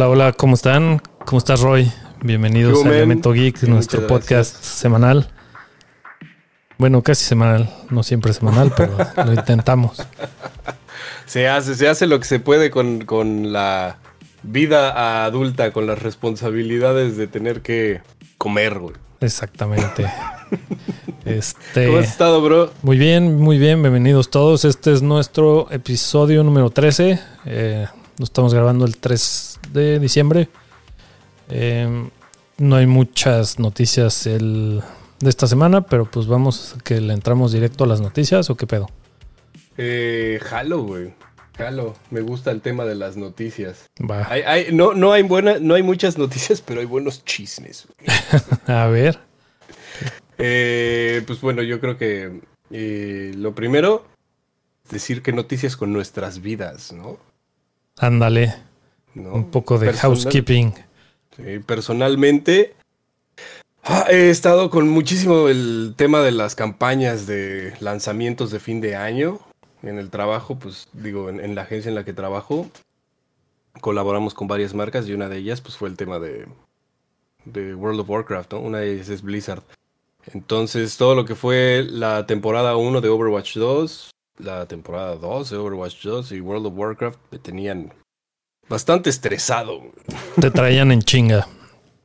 Hola, hola, ¿cómo están? ¿Cómo estás, Roy? Bienvenidos a Elemento Geek, nuestro podcast semanal. Bueno, casi semanal, no siempre semanal, pero lo intentamos. Se hace, se hace lo que se puede con, con la vida adulta, con las responsabilidades de tener que comer, güey. Exactamente. Este, ¿Cómo has estado, bro? Muy bien, muy bien. Bienvenidos todos. Este es nuestro episodio número 13. Eh, lo estamos grabando el 3 de diciembre. Eh, no hay muchas noticias el, de esta semana, pero pues vamos que le entramos directo a las noticias o qué pedo. Eh, jalo, güey. Jalo. Me gusta el tema de las noticias. no, no, hay buena, no hay muchas noticias, pero hay buenos chismes. a ver. Eh, pues bueno, yo creo que eh, lo primero, decir que noticias con nuestras vidas, ¿no? Ándale. Un poco de housekeeping. Sí, personalmente, ah, he estado con muchísimo el tema de las campañas de lanzamientos de fin de año. En el trabajo, pues digo, en, la agencia en la que trabajo, colaboramos con varias marcas y una de ellas pues fue el tema de, de World of Warcraft, ¿no? Una de ellas es Blizzard. Entonces, todo lo que fue la temporada 1 de Overwatch 2, la temporada 2 de Overwatch 2 y World of Warcraft tenían bastante estresado. Te traían en chinga.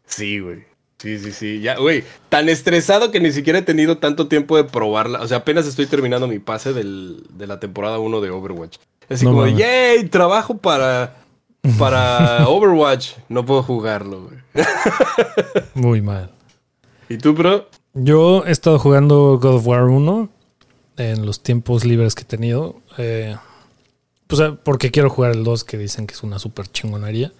Sí, güey. Sí, sí, sí. Ya, güey, tan estresado que ni siquiera he tenido tanto tiempo de probarla. O sea, apenas estoy terminando mi pase del, de la temporada 1 de Overwatch. Así como de, yay, trabajo para, para Overwatch. No puedo jugarlo, güey. Muy mal. ¿Y tú, bro? Yo he estado jugando God of War 1 en los tiempos libres que he tenido. Eh, pues porque quiero jugar el 2, que dicen que es una super chingonería.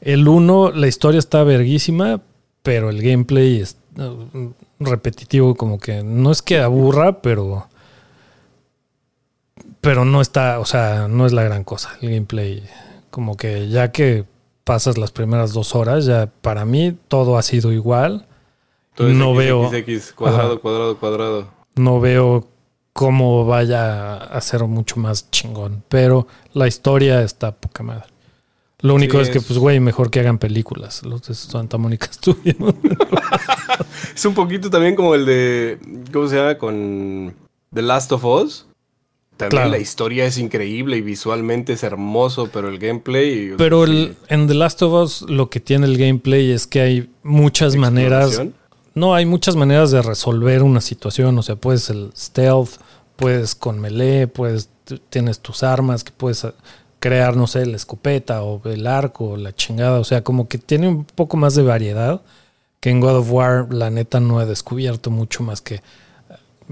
El 1, la historia está verguísima, pero el gameplay es uh, repetitivo, como que no es que aburra, pero. Pero no está, o sea, no es la gran cosa. El gameplay, como que ya que pasas las primeras dos horas, ya para mí todo ha sido igual no veo. cuadrado, cuadrado, cuadrado. No veo cómo vaya a ser mucho más chingón. Pero la historia está poca madre. Lo único es, que, pues, güey, mejor que hagan películas. Los de Santa Mónica Studio. es un poquito también como el de. ¿Cómo se llama? Con The Last of Us. También la historia es increíble y visualmente es hermoso, pero el gameplay. Pero el, en The Last of Us lo que tiene el gameplay es que hay muchas maneras no, hay muchas maneras de resolver una situación. O sea, puedes el stealth, puedes con melee, puedes, tienes tus armas, que puedes eh, crear, no sé, la escopeta o el arco o la chingada. O sea, como que tiene un poco más de variedad que en God of War, la neta, no he descubierto mucho más que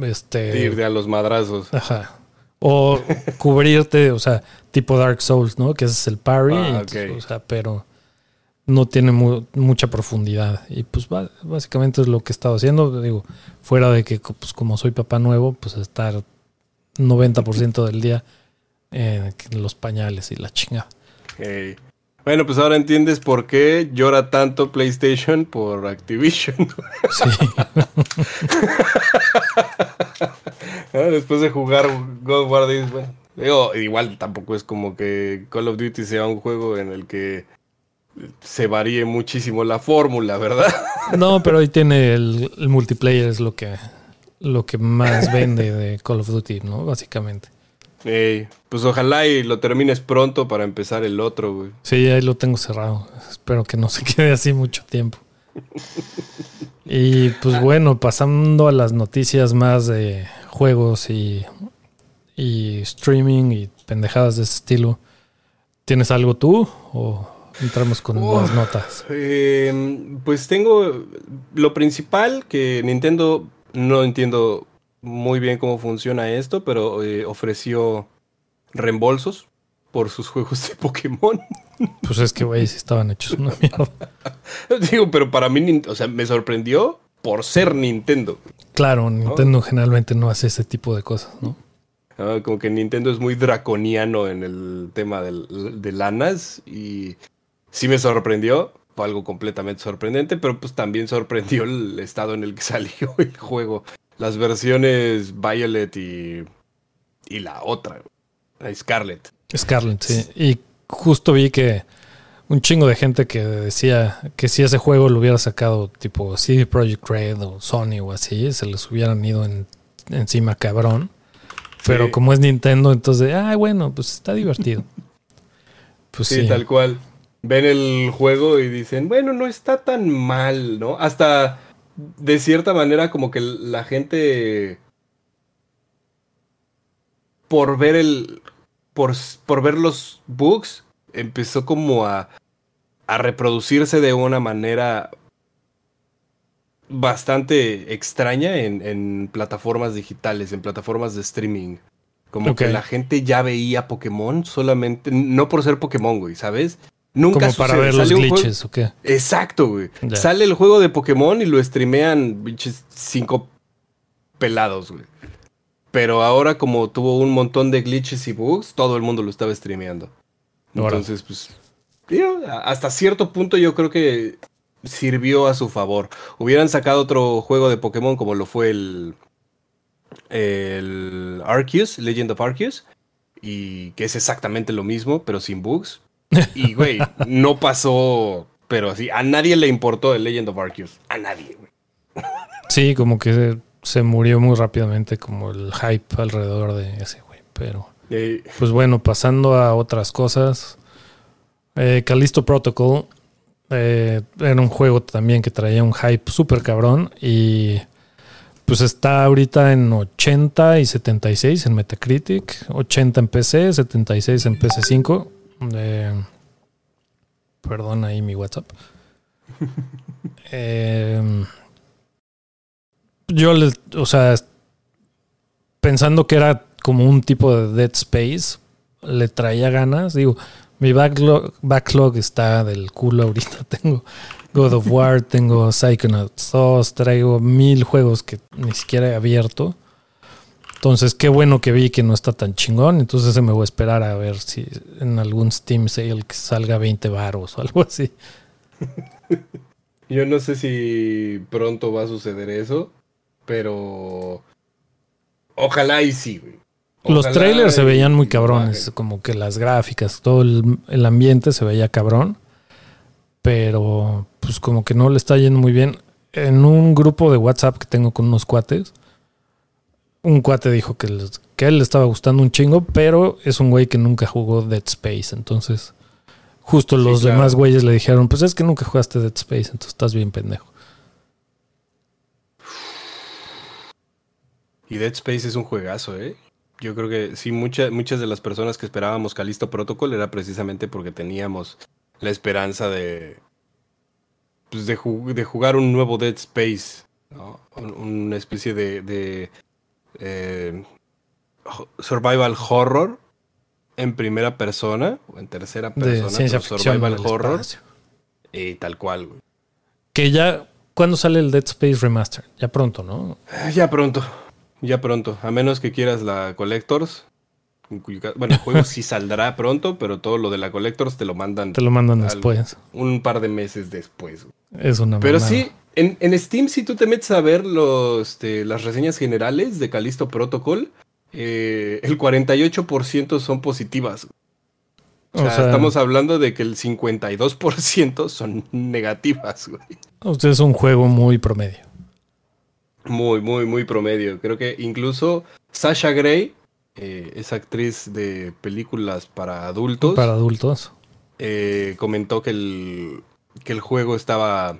este. Ir a los madrazos. Ajá. O cubrirte, o sea, tipo Dark Souls, ¿no? Que ese es el parry. Ah, o sea, pero no tiene mucha profundidad. Y pues básicamente es lo que he estado haciendo. Digo, fuera de que pues como soy papá nuevo, pues estar 90% del día en los pañales y la chingada. Bueno, pues ahora entiendes por qué llora tanto PlayStation por Activision. Sí. Después de jugar God of War, bueno, digo, igual tampoco es como que Call of Duty sea un juego en el que se varíe muchísimo la fórmula, ¿verdad? No, pero ahí tiene el, multiplayer, es lo que, lo que más vende de Call of Duty, ¿no? Básicamente. pues ojalá y lo termines pronto para empezar el otro, güey. Sí, ahí lo tengo cerrado. Espero que no se quede así mucho tiempo. Y pues bueno, pasando a las noticias más de juegos y, y streaming y pendejadas de ese estilo. ¿Tienes algo tú o Entramos con las notas. Em, pues tengo lo principal que Nintendo no entiendo muy bien cómo funciona esto, pero eh, ofreció reembolsos por sus juegos de Pokémon. Pues es que, güey, estaban hechos una mierda. Digo, pero para mí, o sea, me sorprendió por ser Nintendo. Claro, Nintendo generalmente no hace ese tipo de cosas, ¿no? Ah, como que Nintendo es muy draconiano en el tema de lanas y sí me sorprendió, fue algo completamente sorprendente, pero pues también sorprendió el estado en el que salió el juego. Las versiones Violet y, y la otra, Scarlet. Scarlet, sí. Y justo vi que un chingo de gente que decía que si ese juego lo hubiera sacado tipo CD Projekt Red o Sony o así, se les hubieran ido encima cabrón. Pero como es Nintendo, entonces, ah, bueno, pues está divertido. Pues sí, tal cual. Ven el juego y dicen, bueno, no está tan mal, ¿no? Hasta de cierta manera como que la gente por ver el por, por ver los bugs empezó como a a reproducirse de una manera bastante extraña en, plataformas digitales, en plataformas de streaming. Como que la gente ya veía Pokémon solamente, no por ser Pokémon, güey, ¿sabes? Nunca Como para ver los glitches o qué. Exacto, güey. Sale el juego de Pokémon y lo streamean biches cinco pelados, güey. Pero ahora como tuvo un montón de glitches y bugs, todo el mundo lo estaba streameando. Entonces, pues hasta cierto punto yo creo que sirvió a su favor. Hubieran sacado otro juego de Pokémon como lo fue el, el Arceus, Legend of Arceus, y que es exactamente lo mismo, pero sin bugs. Y, güey, no pasó, pero así, a nadie le importó el Legend of Arceus. A nadie, güey. Sí, como que se, murió muy rápidamente, como el hype alrededor de ese, güey. Pero, pues bueno, pasando a otras cosas. Eh, Callisto Protocol eh, era un juego también que traía un hype súper cabrón y pues está ahorita en 80 y 76 en Metacritic, 80 en PC, 76 en PC5. Eh, perdón ahí mi WhatsApp. Eh, yo, les, o sea, pensando que era como un tipo de Dead Space, le traía ganas. Digo, mi backlog, backlog está del culo ahorita. Tengo God of War, tengo Psychonauts 2, traigo mil juegos que ni siquiera he abierto. Entonces, qué bueno que vi que no está tan chingón. Entonces, se me voy a esperar a ver si en algún Steam sale que salga 20 baros o algo así. Yo no sé si pronto va a suceder eso, pero ojalá y sí, güey. Los trailers se veían muy cabrones, como que las gráficas, todo el, ambiente se veía cabrón, pero pues como que no le está yendo muy bien. En un grupo de WhatsApp que tengo con unos cuates, un cuate dijo que, que a él le estaba gustando un chingo, pero es un güey que nunca jugó Dead Space, entonces justo los demás güeyes le dijeron, pues es que nunca jugaste Dead Space, entonces estás bien pendejo. Y Dead Space es un juegazo, ¿eh? Yo creo que sí, muchas muchas de las personas que esperábamos Calisto Protocol era precisamente porque teníamos la esperanza de, pues de, jugar un nuevo Dead Space, una especie de, eh, survival horror en primera persona o en tercera persona, survival horror y tal cual. Que ya, ¿cuándo sale el Dead Space Remaster? Ya pronto, ¿no? Ya pronto. Ya pronto, a menos que quieras la Collectors. Bueno, el juego sí saldrá pronto, pero todo lo de la Collectors te lo mandan. Te lo mandan después. Un par de meses después. Es una Pero sí, en, Steam, si tú te metes a ver los, este, las reseñas generales de Calisto Protocol, eh, el 48% son positivas. O, sea, estamos hablando de que el 52% son negativas, güey. Sea, es un juego muy promedio. Muy, muy, muy promedio. Creo que incluso Sasha Gray, eh, esa actriz de películas para adultos. Para adultos. Eh, comentó que el, que el juego estaba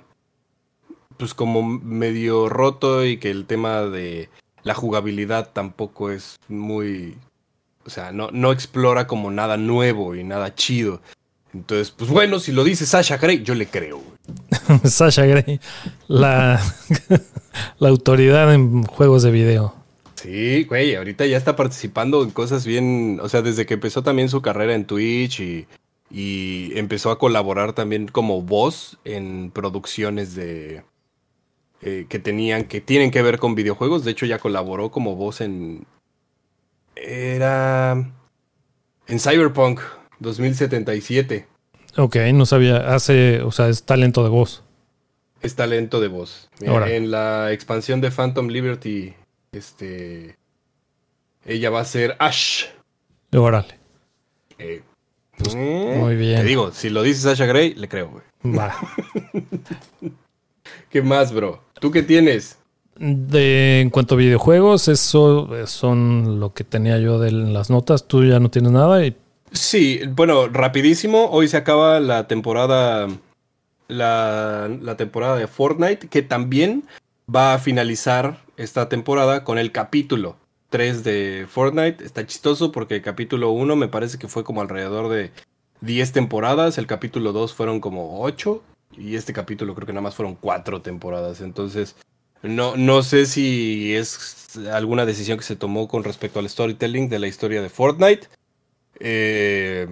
pues como medio roto y que el tema de la jugabilidad tampoco es muy... O sea, no, no explora como nada nuevo y nada chido. Entonces, pues bueno, si lo dice Sasha Gray, yo le creo. Sasha Gray, la, la autoridad en juegos de video. Sí, güey, ahorita ya está participando en cosas bien, o sea, desde que empezó también su carrera en Twitch y, y empezó a colaborar también como voz en producciones de eh, que tenían, que tienen que ver con videojuegos. De hecho, ya colaboró como voz en era en Cyberpunk 2077. Ok, no sabía. Hace, o sea, es talento de voz. Es talento de voz. en la expansión de Phantom Liberty, este. Ella va a ser Ash. Órale. Eh, Pues, eh, muy bien. Te digo, si lo dice Sasha Gray, le creo, güey. Va. ¿Qué más, bro? ¿Tú qué tienes? De, en cuanto a videojuegos, eso son lo que tenía yo de las notas. Tú ya no tienes nada. Y... Sí, bueno, rapidísimo. Hoy se acaba la temporada. La, la temporada de Fortnite, que también va a finalizar esta temporada con el capítulo 3 de Fortnite. Está chistoso porque el capítulo 1 me parece que fue como alrededor de 10 temporadas, el capítulo 2 fueron como 8 y este capítulo creo que nada más fueron 4 temporadas. Entonces, no, no sé si es alguna decisión que se tomó con respecto al storytelling de la historia de Fortnite. Eh,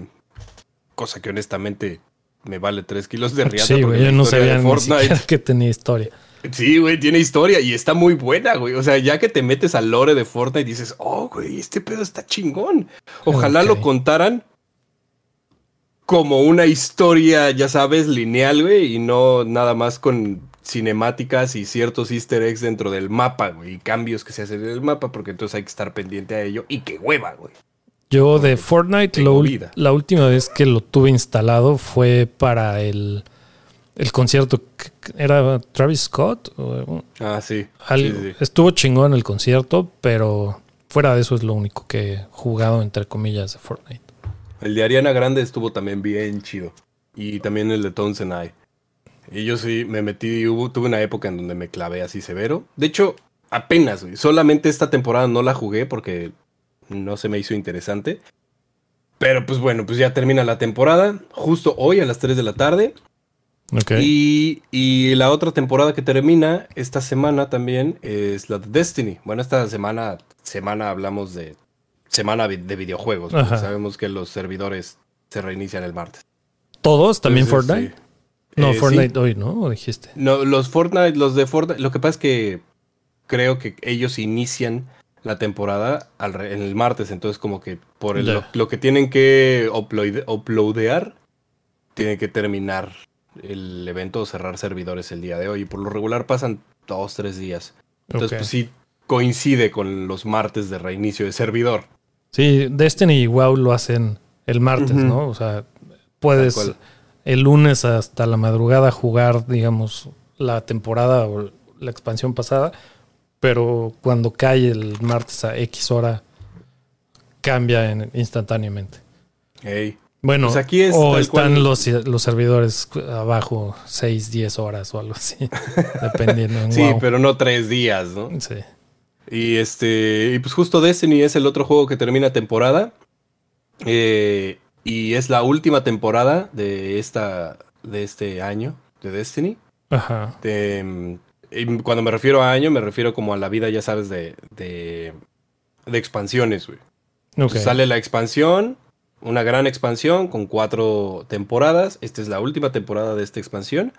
cosa que honestamente me vale 3 kilos de riata. Sí, güey, yo no sabía Fortnite. que tenía historia. Sí, güey, tiene historia y está muy buena, güey. O sea, ya que te metes al lore de Fortnite y dices, oh, güey, este pedo está chingón. Ojalá lo contaran como una historia, ya sabes, lineal, güey, y no nada más con cinemáticas y ciertos easter eggs dentro del mapa, güey, y cambios que se hacen en el mapa, porque entonces hay que estar pendiente a ello. Y qué hueva, güey. Yo de Fortnite, la última vez que lo tuve instalado fue para el el concierto era Travis Scott. ah, sí. Estuvo chingón el concierto, pero fuera de eso es lo único que he jugado, entre comillas, de Fortnite. El de Ariana Grande estuvo también bien chido. Y también el de I. Y yo sí me metí, hubo, tuve una época en donde me clavé así severo. De hecho, apenas, Solamente esta temporada no la jugué porque no se me hizo interesante. Pero pues bueno, pues ya termina la temporada. Justo hoy a las 3 de la tarde. Y, la otra temporada que termina esta semana también es la de Destiny. Bueno, esta semana, semana hablamos de semana de videojuegos. Sabemos que los servidores se reinician el martes. ¿Todos? ¿También Fortnite? No, eh, Fortnite hoy, ¿no? ¿O dijiste? No, los Fortnite, los de Fortnite, lo que pasa es que creo que ellos inician la temporada en el martes, entonces como que por lo, que tienen que uploadear, tiene que terminar el evento cerrar servidores el día de hoy. Y por lo regular pasan dos, tres días. Entonces, pues sí, coincide con los martes de reinicio de servidor. Sí, Destiny y WoW lo hacen el martes, ¿no? O sea, puedes el lunes hasta la madrugada jugar, digamos, la temporada o la expansión pasada, pero cuando cae el martes a X hora, cambia instantáneamente. Hey. Bueno, pues aquí o están los, los servidores abajo 6, 10 horas o algo así, dependiendo. sí, pero no 3 días, ¿no? Sí. Y este, y pues justo Destiny es el otro juego que termina temporada. Eh, y es la última temporada de esta, de este año de Destiny. Ajá. cuando me refiero a año, me refiero como a la vida, ya sabes, de, de, de expansiones, güey. sale la expansión, una gran expansión con cuatro temporadas. Esta es la última temporada de esta expansión.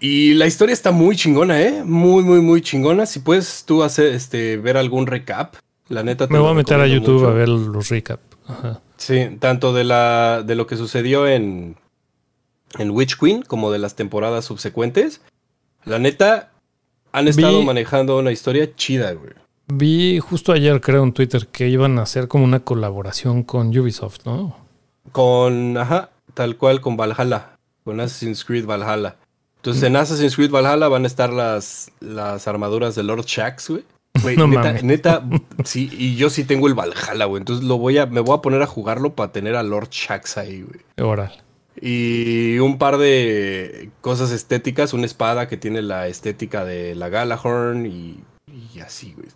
Y la historia está muy chingona, ¿eh? Muy, muy, muy chingona. Si puedes tú hacer, este, ver algún recap, la neta. Me voy a meter a YouTube a ver los recap. Sí, tanto de, la, de lo que sucedió en, en Witch Queen como de las temporadas subsecuentes. La neta, han estado manejando una historia chida, güey. Vi justo ayer, creo, en Twitter que iban a hacer como una colaboración con Ubisoft, ¿no? Con, ajá, tal cual con Valhalla, con Assassin's Creed Valhalla. Entonces en Assassin's Creed Valhalla van a estar las, las armaduras de Lord Shax, güey. Güey, neta, neta, sí, y yo sí tengo el Valhalla, güey. Entonces lo voy a, me voy a poner a jugarlo para tener a Lord Shax ahí, güey. Oral. Y un par de cosas estéticas, una espada que tiene la estética de la Galahorn y y así, güey.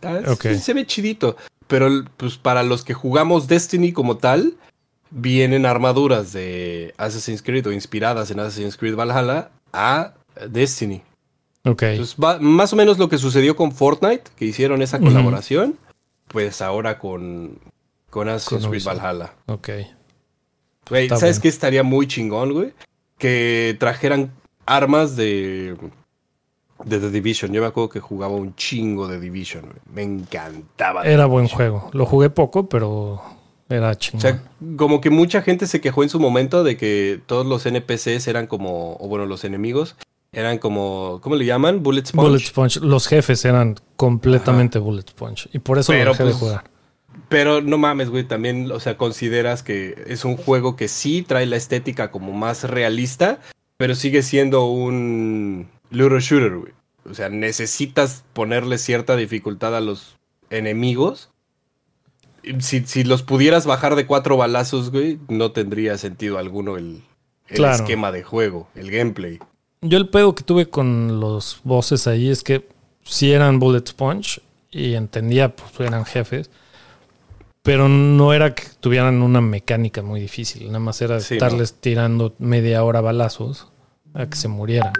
se ve chidito. Pero pues para los que jugamos Destiny como tal, vienen armaduras de Assassin's Creed o inspiradas en Assassin's Creed Valhalla a Destiny. Ok. más o menos lo que sucedió con Fortnite, que hicieron esa colaboración, pues ahora con, con Assassin's Creed Valhalla. Ok. Güey, ¿sabes qué estaría muy chingón, güey? Que trajeran armas de de The Division. Yo me acuerdo que jugaba un chingo de Division. Me encantaba. Era buen juego. Lo jugué poco, pero era chingón. O sea, como que mucha gente se quejó en su momento de que todos los NPCs eran como, o bueno, los enemigos eran como, ¿cómo le llaman? Bullet Sponge. Bullet Sponge. Los jefes eran completamente Bullet Sponge. Y por eso lo dejé de pues, jugar. pero no mames, güey, también, o sea, consideras que es un juego que sí trae la estética como más realista, pero sigue siendo un Luro Shooter, güey. O sea, necesitas ponerle cierta dificultad a los enemigos. Si, si los pudieras bajar de cuatro balazos, güey, no tendría sentido alguno el, el esquema de juego, el gameplay. Yo el pedo que tuve con los bosses ahí es que si eran bullet sponge y entendía, pues eran jefes, pero no era que tuvieran una mecánica muy difícil, nada más era estarles tirando media hora balazos a que se murieran.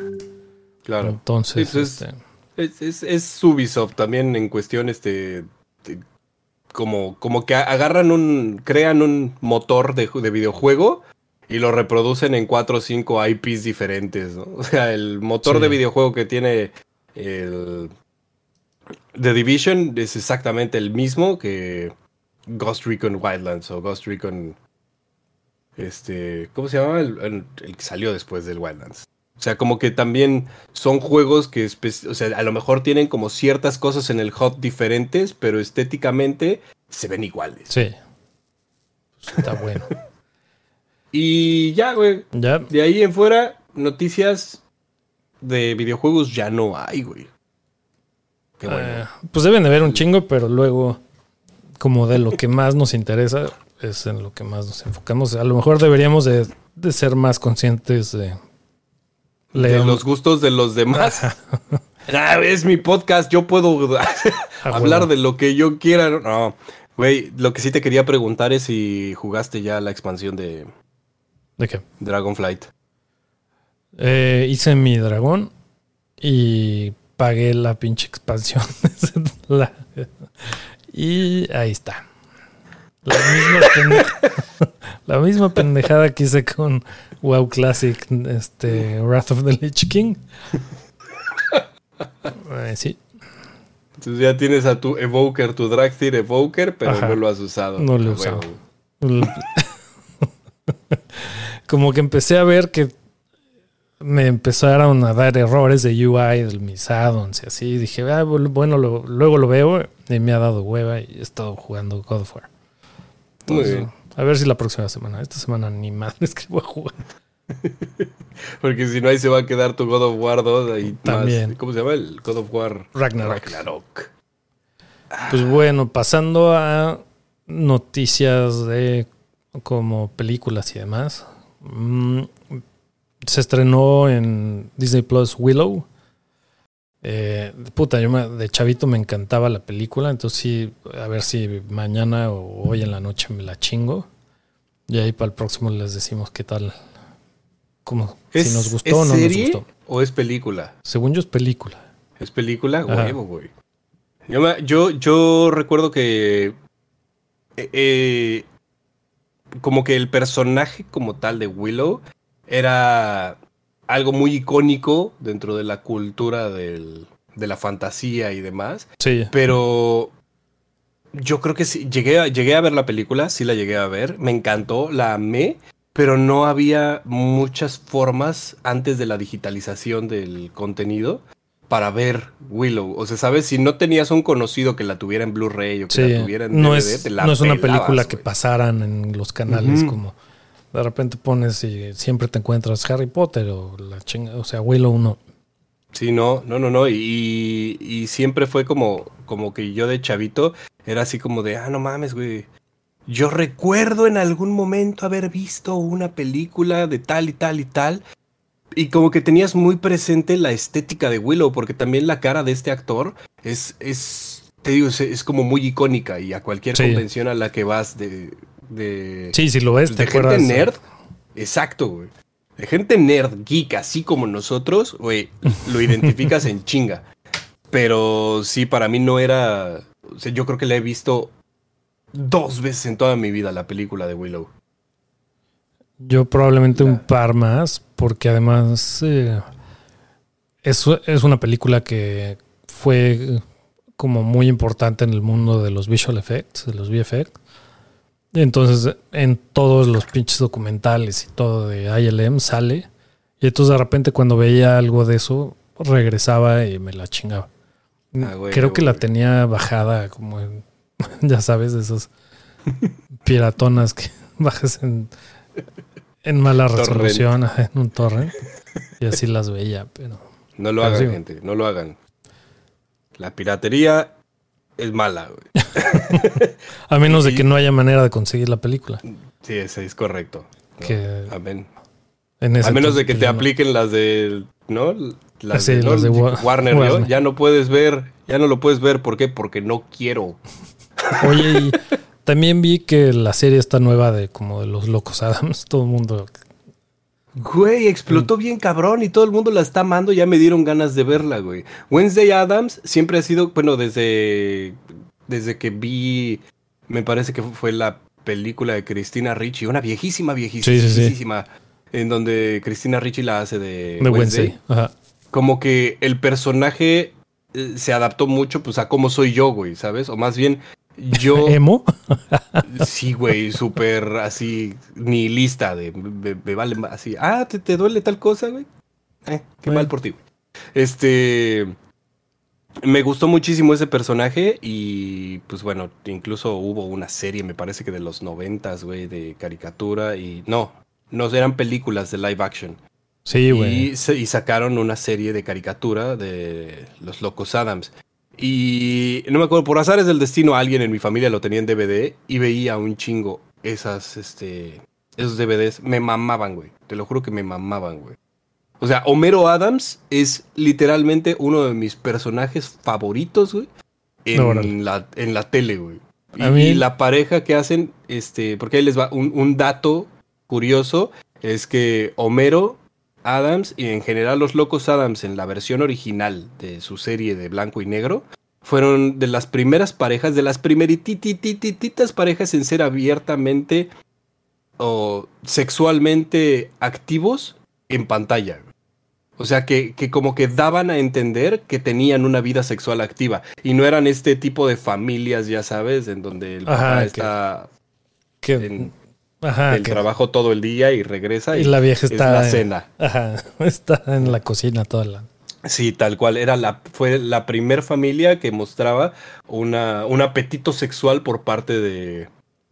Claro. Entonces, pues es, este, es, Ubisoft también en cuestión este como, como que agarran un crean un motor de, de videojuego y lo reproducen en cuatro o cinco IPs diferentes, ¿no? O sea, el motor de videojuego que tiene el The Division es exactamente el mismo que Ghost Recon Wildlands o Ghost Recon este, ¿cómo se llama? El, que salió después del Wildlands. O sea, como que también son juegos que, o sea, a lo mejor tienen como ciertas cosas en el hub diferentes, pero estéticamente se ven iguales. Sí. Está bueno. Y ya, güey. Ya. De ahí en fuera, noticias de videojuegos ya no hay, güey. Qué bueno. Eh, pues deben de ver un chingo, pero luego, como de lo que más nos interesa, es en lo que más nos enfocamos. A lo mejor deberíamos de, ser más conscientes de... De los gustos de los demás. ah, es mi podcast, yo puedo hablar de lo que yo quiera. No, güey, lo que sí te quería preguntar es si jugaste ya la expansión de, ¿De qué? Dragonflight. Eh, hice mi dragón y pagué la pinche expansión. y ahí está. La misma, la misma pendejada que hice con WoW Classic, este, Wrath of the Lich King. Eh, sí. Entonces ya tienes a tu Evoker, tu Dragthir Evoker, pero no lo has usado. No lo he usado como que empecé a ver que me empezaron a dar errores de UI de mis addons y así. Dije, ah, bueno, luego lo veo y me ha dado hueva y he estado jugando God of War. A ver si la próxima semana. Esta semana ni madres que voy a jugar. Porque si no, ahí se va a quedar tu God of War 2 y También. ¿Cómo se llama? El God of War Ragnarok. Ragnarok. Pues bueno, pasando a noticias de como películas y demás. Mm, se estrenó en Disney Plus Willow. Eh, puta, yo de chavito me encantaba la película, entonces sí, a ver si mañana o hoy en la noche me la chingo. Y ahí para el próximo les decimos qué tal. Como, si nos gustó o no nos gustó. ¿O es película? Según yo es película. ¿Es película? Huevo, güey. Yo, yo, yo, recuerdo que eh, eh como que el personaje como tal de Willow era algo muy icónico dentro de la cultura del, de la fantasía y demás. Sí. Pero yo creo que sí, llegué a, llegué a ver la película, sí la llegué a ver, me encantó, la amé, pero no había muchas formas antes de la digitalización del contenido para ver Willow. O sea, ¿sabes? Si no tenías un conocido que la tuviera en Blu-ray o que la tuviera en no es, No es una película que pasaran en los canales como... De repente pones y siempre te encuentras Harry Potter o la chinga, o sea, Willow no. Sí, no, no, no, no. Y, y siempre fue como, como que yo de chavito era así como de, ah, no mames, güey. Yo recuerdo en algún momento haber visto una película de tal y tal y tal y como que tenías muy presente la estética de Willow, porque también la cara de este actor es, es te digo, es, como muy icónica y a cualquier convención a la que vas de... de sí, si lo ves, de gente nerd. Exacto, güey. De gente nerd, geek, así como nosotros, güey, lo identificas en chinga. Pero sí, para mí no era... O sea, yo creo que la he visto dos veces en toda mi vida la película de Willow. Yo probablemente un par más, porque además eh, es, una película que fue como muy importante en el mundo de los visual effects, de los VFX. Entonces, en todos los pinches documentales y todo de ILM sale. Y entonces de repente cuando veía algo de eso, regresaba y me la chingaba. Ah, Creo que la tenía bajada como en ya sabes, esos piratonas que bajas en, en mala resolución en un torrent. Y así las veía, pero. No lo hagan, gente, no lo hagan. La piratería es mala, güey. A menos de que no haya manera de conseguir la película. Sí, ese es correcto. Que, Amén. a menos de que te apliquen las de, ¿no? Las, de, Warner, Ya no puedes ver, ya no lo puedes ver. ¿Por qué? Porque no quiero. Oye, y también vi que la serie está nueva de como de los locos Adams. Todo el mundo Güey, explotó mm. bien cabrón y todo el mundo la está amando. Ya me dieron ganas de verla, güey. Wednesday Adams siempre ha sido, bueno, desde, desde que vi, me parece que fue la película de Cristina Ricci, una viejísima, viejísima, en donde Cristina Ricci la hace de, Wednesday. Como que el personaje eh, se adaptó mucho pues a cómo soy yo, güey, ¿sabes? O más bien yo. ¿Emo? sí, güey, súper así, nihilista, de me, vale así. Ah, ¿te, duele tal cosa, güey? Eh, qué mal por ti, güey. Este. Me gustó muchísimo ese personaje y pues bueno, incluso hubo una serie, me parece que de los noventas, güey, de caricatura y no, no eran películas de live action. Sí, güey. Y, y, sacaron una serie de caricatura de Los Locos Adams. Y no me acuerdo, por azares del destino, alguien en mi familia lo tenía en DVD y veía un chingo esas, este, esos DVDs. Me mamaban, güey. Te lo juro que me mamaban, güey. O sea, Homero Adams es literalmente uno de mis personajes favoritos, güey. En, la, en la tele, güey. Y, la pareja que hacen, este, porque ahí les va un, un dato curioso, es que Homero Adams y en general los Locos Adams en la versión original de su serie de blanco y negro fueron de las primeras parejas, de las primeritititas parejas en ser abiertamente o sexualmente activos en pantalla. O sea, que, que, como que daban a entender que tenían una vida sexual activa. Y no eran este tipo de familias, ya sabes, en donde el papá está que, Ajá, el trabajo todo el día y regresa y, la vieja está en la cena. Ajá, está en la cocina toda la. Sí, tal cual. Era la, fue la primer familia que mostraba una, un apetito sexual por parte de,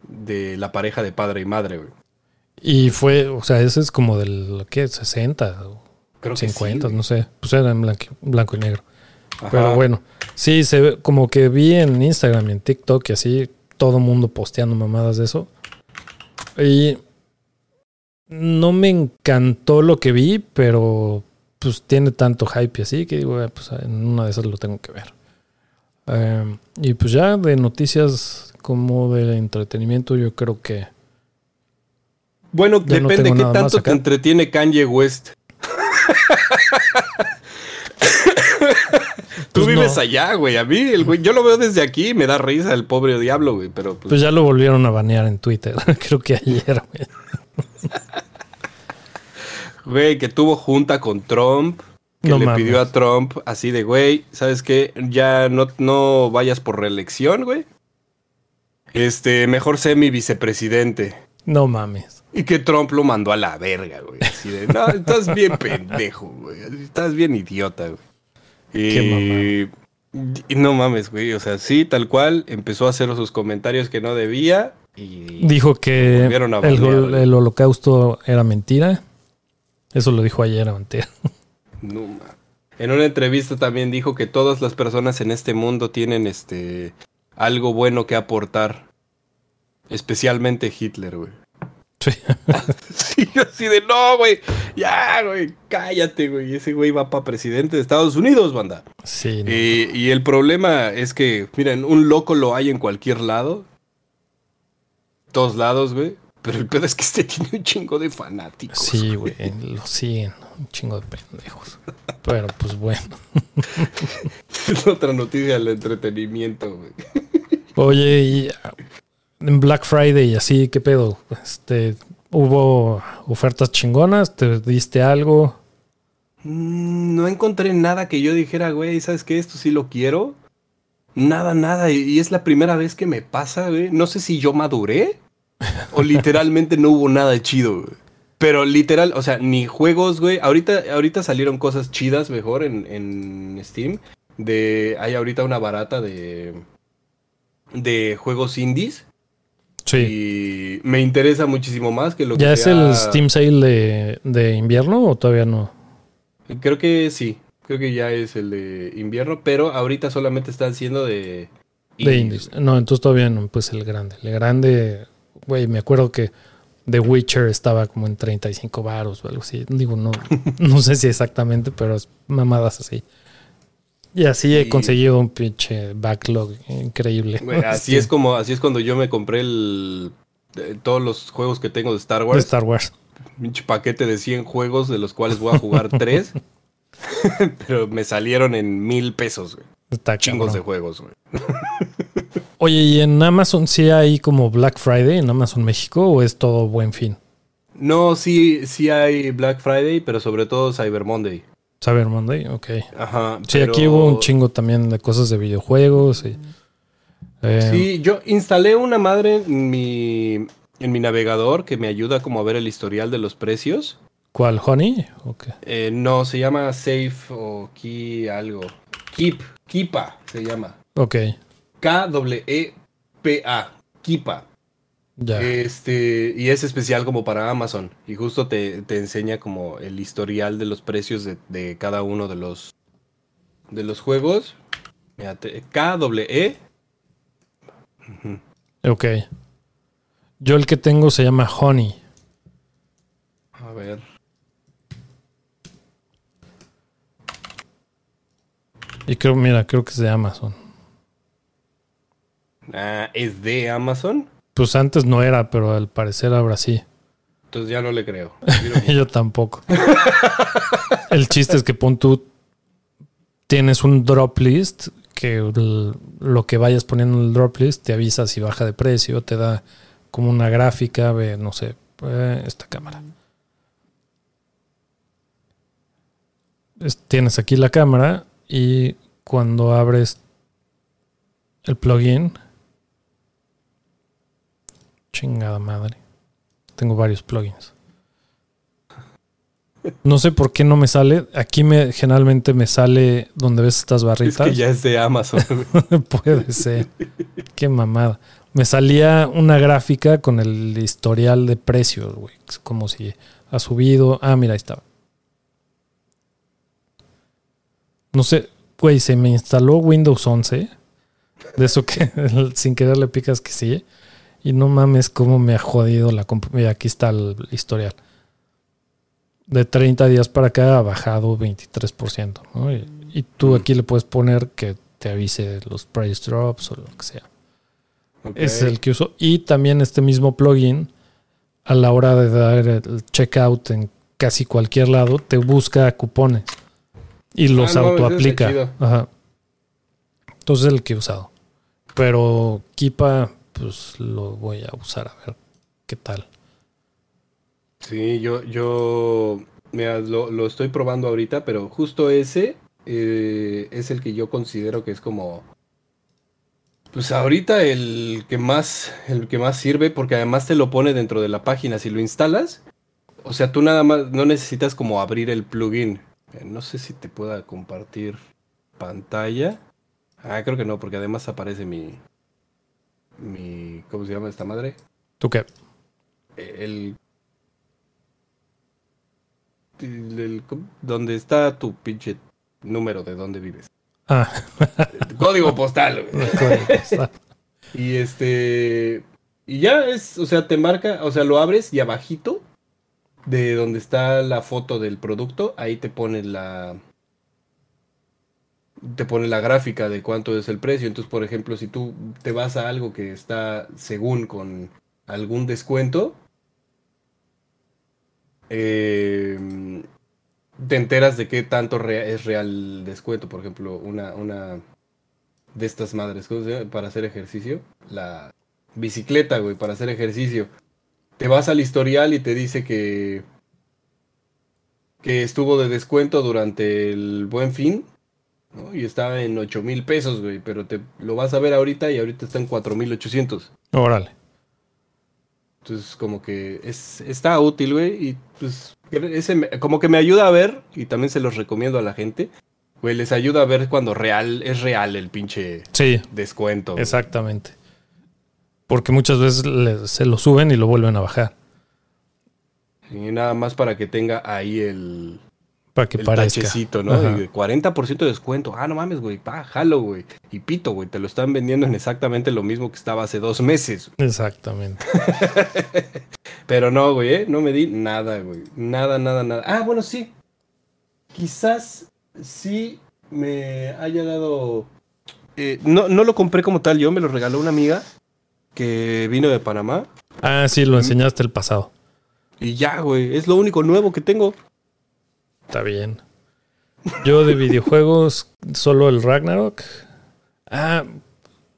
de la pareja de padre y madre, güey. Y fue, o sea, ese es como del, ¿qué? 60 o Creo 50, no sé. Pues era en blanco, y negro. Pero bueno, sí, se ve como que vi en Instagram y en TikTok y así, todo mundo posteando mamadas de eso. Y no me encantó lo que vi, pero pues tiene tanto hype así que digo, eh, pues en una de esas lo tengo que ver. Em, y pues ya de noticias como de entretenimiento, yo creo que. Bueno, depende de qué tanto te entretiene Kanye West. Tú pues vives allá, güey. A mí, el güey, yo lo veo desde aquí y me da risa el pobre diablo, güey. Pero pues... pues ya lo volvieron a banear en Twitter. Creo que ayer, güey. Güey, que tuvo junta con Trump. Que le pidió a Trump así de, güey, ¿sabes qué? Ya no, no vayas por reelección, güey. Este, mejor sé mi vicepresidente. No mames. Y que Trump lo mandó a la verga, güey. Así de, no, estás bien pendejo, güey. Estás bien idiota, güey. Y, no mames, güey. O sea, sí, tal cual. Empezó a hacer sus comentarios que no debía. Y dijo que el, holocausto era mentira. Eso lo dijo ayer, mentira. No, en una entrevista también dijo que todas las personas en este mundo tienen este algo bueno que aportar. Especialmente Hitler, güey. Sí. así de no, güey. Ya, güey, cállate, güey. Ese güey va para presidente de Estados Unidos, banda. Sí. y el problema es que, miren, un loco lo hay en cualquier lado. Todos lados, güey. Pero el pedo es que este tiene un chingo de fanáticos. Sí, güey, lo siguen. Un chingo de pendejos. Pero pues bueno. es otra noticia del entretenimiento, güey. Oye, y en Black Friday y así, ¿qué pedo? Este, ¿Hubo ofertas chingonas? ¿Te diste algo? Mm, no encontré nada que yo dijera, güey, ¿sabes qué? Esto sí lo quiero. Nada, nada. Y es la primera vez que me pasa, güey. No sé si yo maduré o literalmente no hubo nada chido, güey. Pero literal, o sea, ni juegos, güey. Ahorita, ahorita salieron cosas chidas mejor en, en Steam. De. Hay ahorita una barata de de juegos indies. Sí. Y me interesa muchísimo más que lo que ¿Ya es el Steam Sale de, de invierno o todavía no? Creo que sí. Creo que ya es el de invierno, pero ahorita solamente están siendo de de indies. No, entonces todavía no, pues el grande. El grande, güey, me acuerdo que The Witcher estaba como en 35 baros o algo así. Digo, no, no sé si exactamente, pero es mamadas así. Y así he conseguido un pinche backlog increíble. así es como, así es cuando yo me compré el todos los juegos que tengo de Star Wars. De Star Wars. Pinche paquete de 100 juegos de los cuales voy a jugar 3. pero me salieron en mil pesos, güey. Está Chingos de juegos, güey. Oye, ¿y en Amazon sí hay como Black Friday en Amazon México o es todo buen fin? No, sí, sí hay Black Friday, pero sobre todo Cyber Monday. Cyber Monday, ok. Ajá. Sí, aquí hubo un chingo también de cosas de videojuegos. Y, eh, Sí, yo instalé una madre en mi, en mi navegador que me ayuda como a ver el historial de los precios. ¿Cuál? ¿Honey? Okay. Eh, no, se llama Safe o Key algo. Keep, Kipa se llama. Ok. K-W-E-P-A. Kipa. Ya. Este, y es especial como para Amazon. Y justo te, enseña como el historial de los precios de, cada uno de los de los juegos. K-W-E. Ok. Yo el que tengo se llama Honey. A ver. Y creo, mira, creo que es de Amazon. Ah, ¿es de Amazon? Pues antes no era, pero al parecer ahora sí. Entonces ya no le creo. Yo tampoco. el chiste es que pon tú tienes un drop list que lo que vayas poniendo en el drop list te avisa si baja de precio, te da como una gráfica, ve, no sé, eh, esta cámara. tienes aquí la cámara y cuando abres el plugin, chingada madre, tengo varios plugins. No sé por qué no me sale. Aquí me generalmente me sale donde ves estas barritas. Es que ya es de Amazon. Puede ser. Qué mamada. Me salía una gráfica con el historial de precios, güey. Como si ha subido. Ah, mira, ahí estaba. No sé, güey, se me instaló Windows 11. De eso que sin querer le picas que sí. Y no mames cómo me ha jodido la computadora. Aquí está el historial. De 30 días para acá ha bajado 23%. ¿no? Y, tú aquí le puedes poner que te avise los price drops o lo que sea. Es el que uso. Y también este mismo plugin, a la hora de dar el checkout en casi cualquier lado, te busca cupones. Y los ah, autoaplica. Ajá. Entonces el que he usado. Pero Kipa, pues lo voy a usar a ver qué tal. Sí, yo, yo mira, lo, estoy probando ahorita, pero justo ese eh, es el que yo considero que es como. Pues ahorita el que más. El que más sirve, porque además te lo pone dentro de la página. Si lo instalas. O sea, tú nada más no necesitas como abrir el plugin. Eh, no sé si te pueda compartir pantalla. Ah, creo que no, porque además aparece mi. Mi ¿Cómo se llama esta madre? ¿Tú qué? El. el, donde está tu pinche número de dónde vives. Ah. Código postal. Código postal. y este. Y ya es, o sea, te marca, o sea, lo abres y abajito de donde está la foto del producto, ahí te pone la te pone la gráfica de cuánto es el precio. Entonces, por ejemplo, si tú te vas a algo que está según con algún descuento, eh, te enteras de qué tanto es real descuento. Por ejemplo, una, una de estas madres, Para hacer ejercicio. La bicicleta, güey, para hacer ejercicio te vas al historial y te dice que, que estuvo de descuento durante el buen fin. Y estaba en 8 mil pesos, güey. Pero te lo vas a ver ahorita y ahorita está en 4 mil 800. Órale. Entonces, como que es, está útil, güey. Y pues, ese, como que me ayuda a ver, y también se los recomiendo a la gente, Güey, les ayuda a ver cuando real es real el pinche Sí, descuento. güey. exactamente. Porque muchas veces le- se lo suben y lo vuelven a bajar. Y nada más para que tenga ahí el, Para que el parezca. tachecito, ¿no? Ajá. Y de 40% de descuento. Ah, no mames, güey. Pa, jalo, güey. Y pito, güey. Te lo están vendiendo en exactamente lo mismo que estaba hace dos meses. Exactamente. Pero no, güey, ¿eh? No me di nada, güey. Nada, nada, nada. Ah, bueno, sí. Quizás sí me haya dado... eh, no, no lo compré como tal yo, me lo regaló una amiga que vino de Panamá. Ah, sí, lo enseñaste el pasado. Y ya, güey. Es lo único nuevo que tengo. Está bien. Yo de videojuegos, solo el Ragnarok. Ah,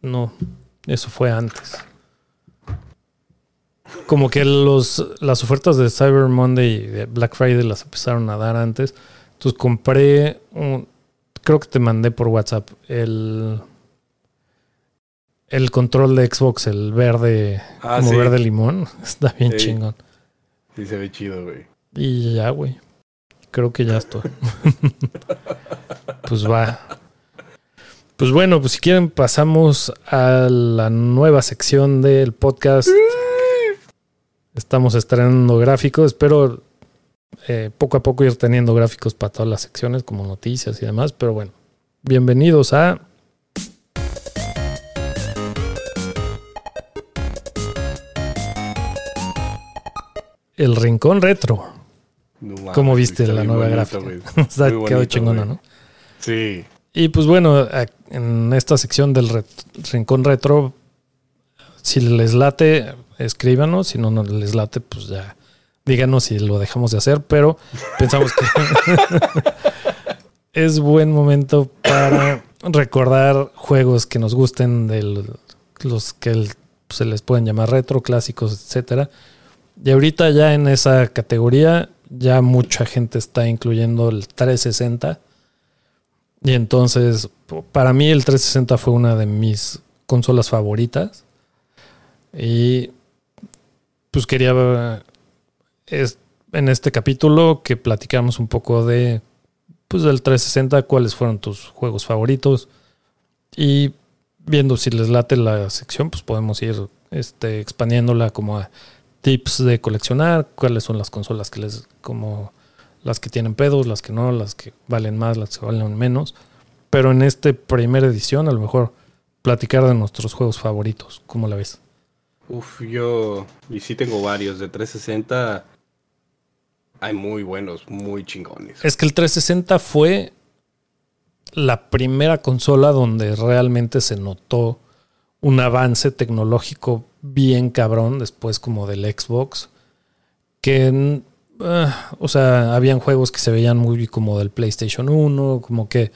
no. Eso fue antes. Como que los, las ofertas de Cyber Monday y de Black Friday las empezaron a dar antes. Entonces compré, un- creo que te mandé por WhatsApp el, el control de Xbox, el verde, Ah, como sí. verde limón. Está bien Sí. chingón. Sí se ve chido, güey. Y ya, güey. Creo que ya estoy. pues va. Pues bueno, pues si quieren pasamos a la nueva sección del podcast. Estamos estrenando gráficos. Espero eh, poco a poco ir teniendo gráficos para todas las secciones, como noticias y demás. Pero bueno, bienvenidos a... El Rincón Retro. No ¿Cómo viste la nueva bonito, gráfica? güey. Está, quedó chingona. ¿no? Sí. Y pues bueno, en esta sección del ret- Rincón Retro, si les late, escríbanos. Si no, no les late, pues ya díganos si lo dejamos de hacer. Pero pensamos que es buen momento para recordar juegos que nos gusten, de los que el- se les pueden llamar retro, clásicos, etcétera. Y ahorita ya en esa categoría, ya mucha gente está incluyendo el 360. Y entonces, para mí el 360 fue una de mis consolas favoritas. Y pues quería es, en este capítulo que platicamos un poco de pues del 360, cuáles fueron tus juegos favoritos. Y viendo si les late la sección, pues podemos ir este, expandiéndola como a tips de coleccionar, cuáles son las consolas que les como las que tienen pedos, las que no, las que valen más, las que valen menos. Pero en esta primera edición, a lo mejor platicar de nuestros juegos favoritos. ¿Cómo la ves? Uf, yo. Y sí tengo varios. De 360 hay muy buenos, muy chingones. Es que el 360 fue la primera consola donde realmente se notó un avance tecnológico bien cabrón después como del Xbox. Que, ah, o sea, habían juegos que se veían muy como del PlayStation 1, como que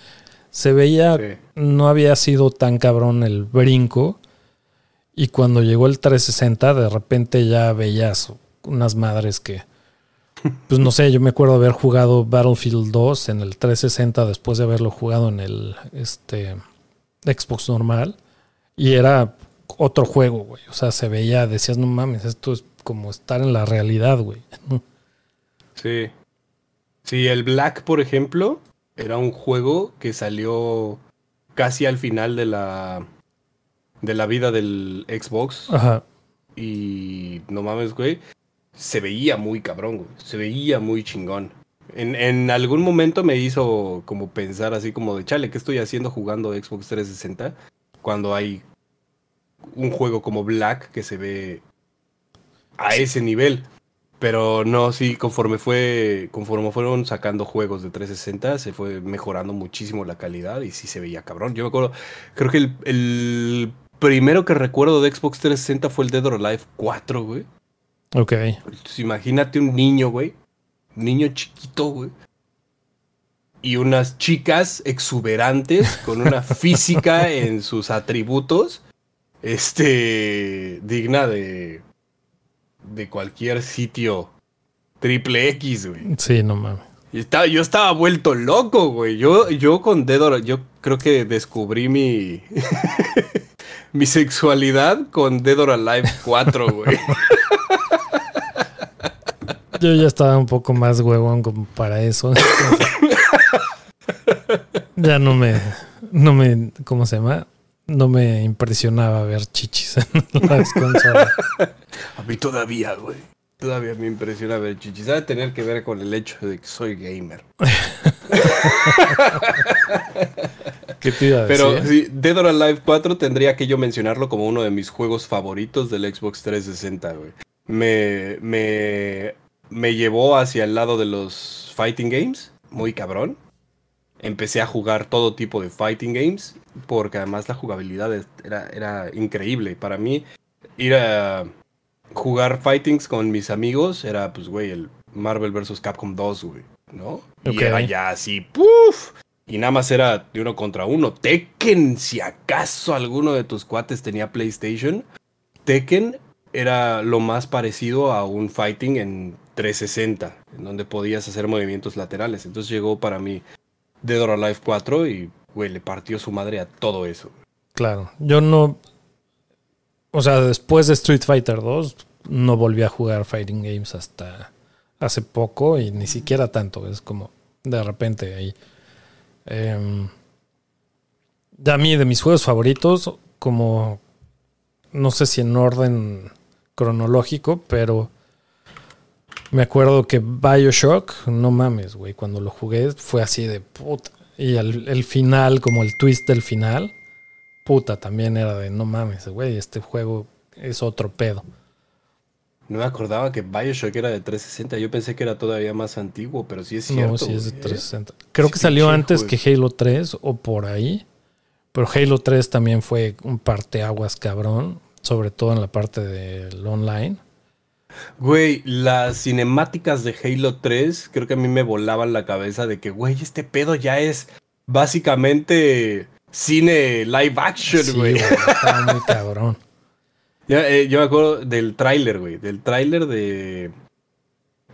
se veía Sí. no había sido tan cabrón el brinco. Y cuando llegó el 360, de repente ya veías unas madres que. Pues no sé, yo me acuerdo haber jugado Battlefield 2 en el 360 después de haberlo jugado en el este, Xbox normal. Y era otro juego, güey. O sea, se veía, decías, no mames, esto es como estar en la realidad, güey. Sí. Sí, el Black, por ejemplo, era un juego que salió casi al final de la. de la vida del Xbox. Ajá. Y no mames, güey. Se veía muy cabrón, güey. Se veía muy chingón. En, en algún momento me hizo como pensar así como de, chale, ¿qué estoy haciendo jugando Xbox 360? Cuando hay un juego como Black que se ve a ese nivel. Pero no, sí, conforme fue, conforme fueron sacando juegos de 360, se fue mejorando muchísimo la calidad y sí se veía cabrón. Yo me acuerdo, creo que el, el primero que recuerdo de Xbox 360 fue el Dead or Alive 4, güey. Ok. Entonces, imagínate un niño, güey. Un niño chiquito, güey. Y unas chicas exuberantes con una física en sus atributos. Este. digna de. de cualquier sitio triple X, güey. Sí, no mames. Estaba- yo estaba vuelto loco, güey. Yo, yo con Dead Yo creo que descubrí mi. mi sexualidad con Dead or Alive 4, güey. Yo ya estaba un poco más huevón como para eso. ya no me, no me, ¿cómo se llama? No me impresionaba ver chichis en las consolas. A mí todavía, güey. Todavía me impresiona ver chichis. Debe tener que ver con el hecho de que soy gamer. ¿Qué te iba a Pero sí, Dead or Alive 4 tendría que yo mencionarlo como uno de mis juegos favoritos del Xbox 360, güey. Me, me, me llevó hacia el lado de los fighting games, muy cabrón. Empecé a jugar todo tipo de fighting games, porque además la jugabilidad era, era increíble. Para mí, ir a jugar fightings con mis amigos era, pues, güey, el Marvel vs. Capcom 2, güey, ¿no? Y era ya así, ¡puf! Y nada más era de uno contra uno. Tekken, si acaso alguno de tus cuates tenía PlayStation, Tekken era lo más parecido a un fighting en 360, en donde podías hacer movimientos laterales. Entonces llegó para mí Dead or Alive 4 y, güey, le partió su madre a todo eso. Claro, yo no, o sea, después de Street Fighter 2, no volví a jugar Fighting Games hasta hace poco y ni siquiera tanto. Es como de repente ahí. Eh, a mí, de mis juegos favoritos, como no sé si en orden cronológico, pero me acuerdo que Bioshock, no mames, güey, cuando lo jugué fue así de puta. Y el final, como el twist del final, puta, también era de no mames, güey, este juego es otro pedo. No me acordaba que Bioshock era de 360. Yo pensé que era todavía más antiguo, pero sí es cierto. No, sí es de 360. Creo que salió antes que Halo 3 o por ahí. Pero Halo 3 también fue un parteaguas cabrón, sobre todo en la parte del online. Güey, las cinemáticas de Halo 3 creo que a mí me volaban la cabeza de que, güey, este pedo ya es básicamente cine live action, güey. está muy cabrón. Eh, yo me acuerdo del tráiler, güey, del tráiler de,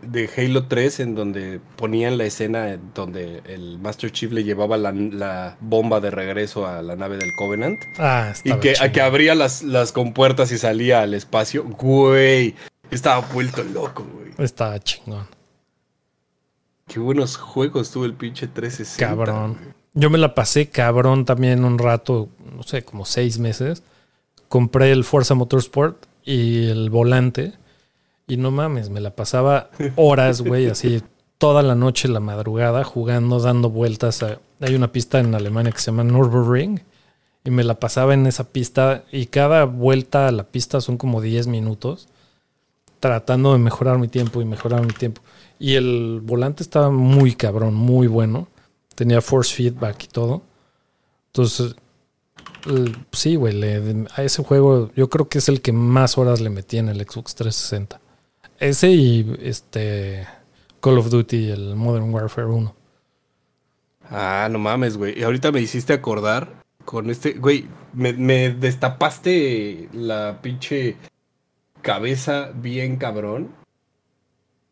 de Halo 3 en donde ponían la escena donde el Master Chief le llevaba la, bomba de regreso a la nave del Covenant. Ah, Y que, que abría las, las compuertas y salía al espacio. Güey, estaba vuelto loco, güey. Estaba chingón. Qué buenos juegos tuvo el pinche 360. Cabrón. Yo me la pasé cabrón también un rato, no sé, como seis meses. Compré el Forza Motorsport y el volante. Y no mames, me la pasaba horas, güey, así toda la noche, la madrugada, jugando, dando vueltas. hay una pista en Alemania que se llama Nürburgring. Y me la pasaba en esa pista. Y cada vuelta a la pista son como 10 minutos. Tratando de mejorar mi tiempo y mejorar mi tiempo. Y el volante estaba muy cabrón, muy bueno. Tenía force feedback y todo. Entonces, sí, güey, a ese juego yo creo que es el que más horas le metí en el Xbox 360. Ese y este Call of Duty, el Modern Warfare 1. Ah, no mames, güey. Y ahorita me hiciste acordar con este, güey, me, me destapaste la pinche cabeza bien cabrón.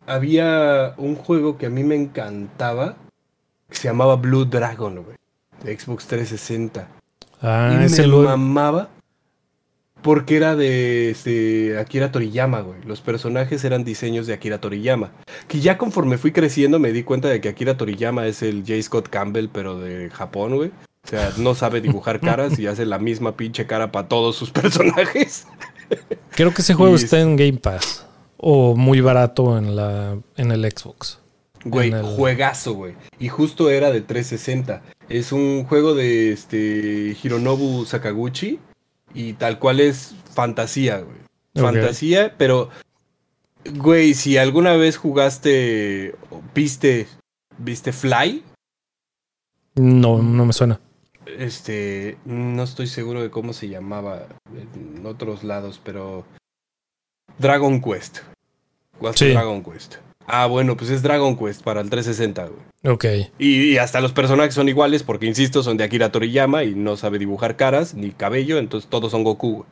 Había un juego que a mí me encantaba se llamaba Blue Dragon, güey. De Xbox 360. Ah, y me lo mamaba porque era de este, Akira Toriyama, güey. Los personajes eran diseños de Akira Toriyama. Que ya conforme fui creciendo me di cuenta de que Akira Toriyama es el J. Scott Campbell, pero de Japón, güey. O sea, no sabe dibujar caras y hace la misma pinche cara para todos sus personajes. Creo que ese juego está en Game Pass. O muy barato en, la, en el Xbox. Güey, juegazo, güey. Y justo era de 360. Es un juego de este Hironobu Sakaguchi. Y tal cual es fantasía, güey. Fantasía, pero. Güey, si alguna vez jugaste. ¿Viste. ¿Viste Fly? No, no me suena. Este. No estoy seguro de cómo se llamaba en otros lados, pero. Dragon Quest. Sí. Dragon Quest. Ah, bueno, pues es Dragon Quest para el 360, güey. Ok. Y, hasta los personajes son iguales porque, insisto, son de Akira Toriyama y no sabe dibujar caras ni cabello, entonces todos son Goku,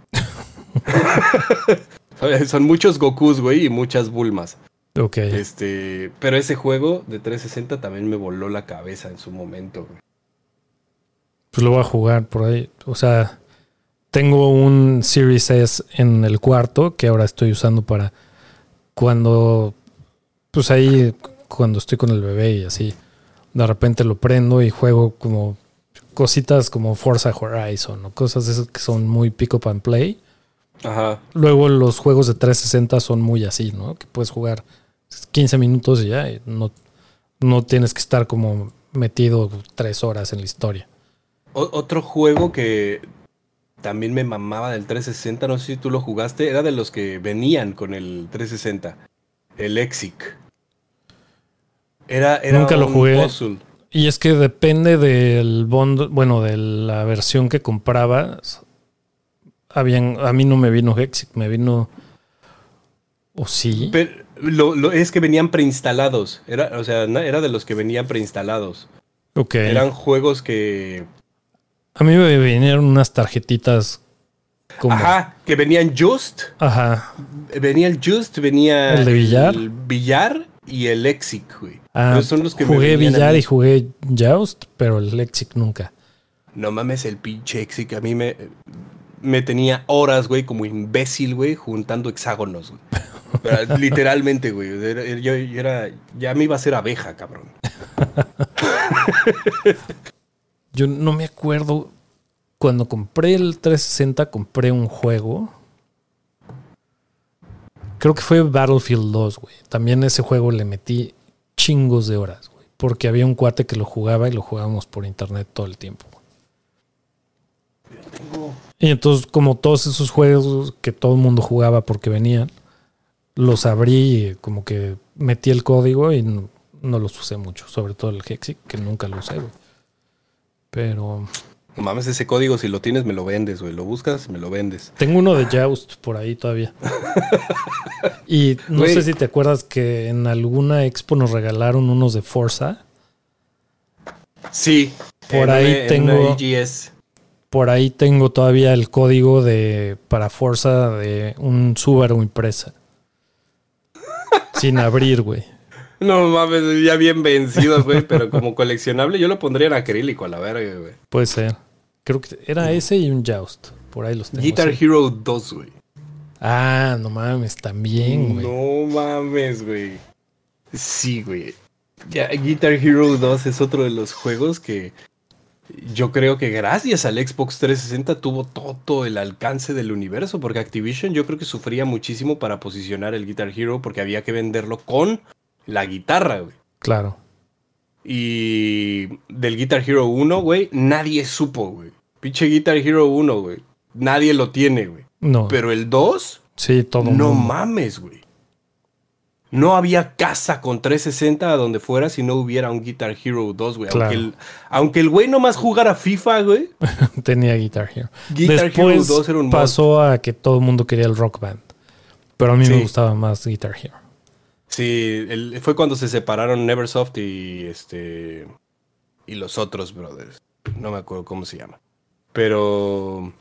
güey. son muchos Gokus, güey, y muchas Bulmas. Ok. Este, pero ese juego de 360 también me voló la cabeza en su momento, güey. Pues lo voy a jugar por ahí. O sea, tengo un Series S en el cuarto que ahora estoy usando para cuando pues ahí cuando estoy con el bebé y así, de repente lo prendo y juego como cositas como Forza Horizon o cosas esas que son muy pick up and play. Ajá. Luego los juegos de 360 son muy así, ¿no? Que puedes jugar 15 minutos y ya, y no, no tienes que estar como metido tres horas en la historia. Otro juego que también me mamaba del 360, no sé si tú lo jugaste, era de los que venían con el 360. El Exic. Era, era Nunca lo un jugué. puzzle. Y es que depende del bond, bueno, de la versión que comprabas. Habían, a mí no me vino Hexic, me vino. ¿O sí? Pero lo, lo- es que venían preinstalados. Era, o sea, era de los que venían preinstalados. Ok. Eran juegos que. A mí me vinieron unas tarjetitas como. Ajá, que venían Just. Ajá. Venía el Just, venía. ¿El de billar? El billar y el Exic, güey. Ah, son los que jugué billar y jugué Joust, pero el Lexic nunca. No mames, el pinche Exic. A mí me, me tenía horas, güey, como imbécil, güey, juntando hexágonos, güey. Pero, Literalmente, güey. Yo, yo era. Ya me iba a ser abeja, cabrón. Yo no me acuerdo. Cuando compré el 360, compré un juego. Creo que fue Battlefield 2, güey. También ese juego le metí chingos de horas, güey. Porque había un cuate que lo jugaba y lo jugábamos por internet todo el tiempo. Y entonces, como todos esos juegos que todo el mundo jugaba porque venían, los abrí y como que metí el código y no, no los usé mucho. Sobre todo el Hexic, que nunca lo usé, güey. Pero No mames, ese código, si lo tienes, me lo vendes, güey. Lo buscas, me lo vendes. tengo uno de Joust por ahí todavía. y no Güey. sé si te acuerdas que en alguna expo nos regalaron unos de Forza. Sí. Por en ahí una- en tengo-. Por ahí tengo todavía el código de para Forza de un Subaru impresa. Sin abrir, güey. No mames, ya bien vencidos, güey. pero como coleccionable, yo lo pondría en acrílico a la verga, güey. Puede ser. Creo que era ese y un Joust. Por ahí los tengo. Guitar sí. Hero 2, güey. Ah, no mames, también, güey. No mames, güey. Sí, güey. Ya, Guitar Hero 2 es otro de los juegos que yo creo que gracias al Xbox 360 tuvo todo el alcance del universo, porque Activision yo creo que sufría muchísimo para posicionar el Guitar Hero porque había que venderlo con la guitarra, güey. Claro. Y del Guitar Hero 1, güey, nadie supo, güey. Pinche Guitar Hero 1, güey. Nadie lo tiene, güey. No. Pero el 2, sí, todo no mundo. mames, güey. No había casa con 360 a donde fuera si no hubiera un Guitar Hero 2, güey. Claro. Aunque, el, aunque el güey nomás jugara FIFA, güey. Tenía Guitar Hero. Guitar Después Hero 2 era un mod. pasó a que todo el mundo quería el Rock Band. Pero a mí me gustaba más Guitar Hero. Sí, el- fue cuando se separaron Neversoft y este. Y los otros brothers. No me acuerdo cómo se llama. Pero.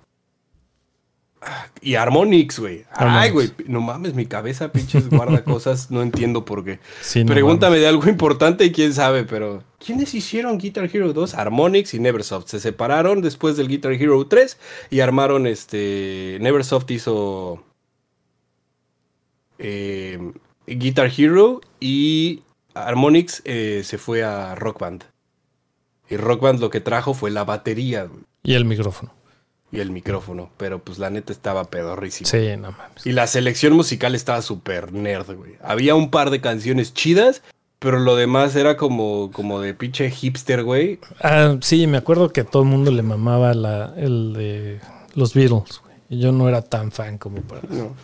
Y Harmonix, güey. Ay, güey. No mames, mi cabeza, pinches, guarda cosas. No entiendo por qué. Sí, no Pregúntame de algo importante y quién sabe, pero. ¿Quiénes hicieron Guitar Hero 2? Harmonix y Neversoft. Se separaron después del Guitar Hero 3 y armaron este. Neversoft hizo. eh, Guitar Hero y Harmonix eh, se fue a Rock Band. Y Rock Band lo que trajo fue la batería Y el micrófono. y el micrófono. Pero pues la neta estaba pedorrísimo. Sí, no mames. Y la selección musical estaba súper nerd, güey. Había un par de canciones chidas, pero lo demás era como, como de pinche hipster, güey. Ah, sí, me acuerdo que a todo el mundo le mamaba la, el de los Beatles, güey. Y yo no era tan fan como para. No.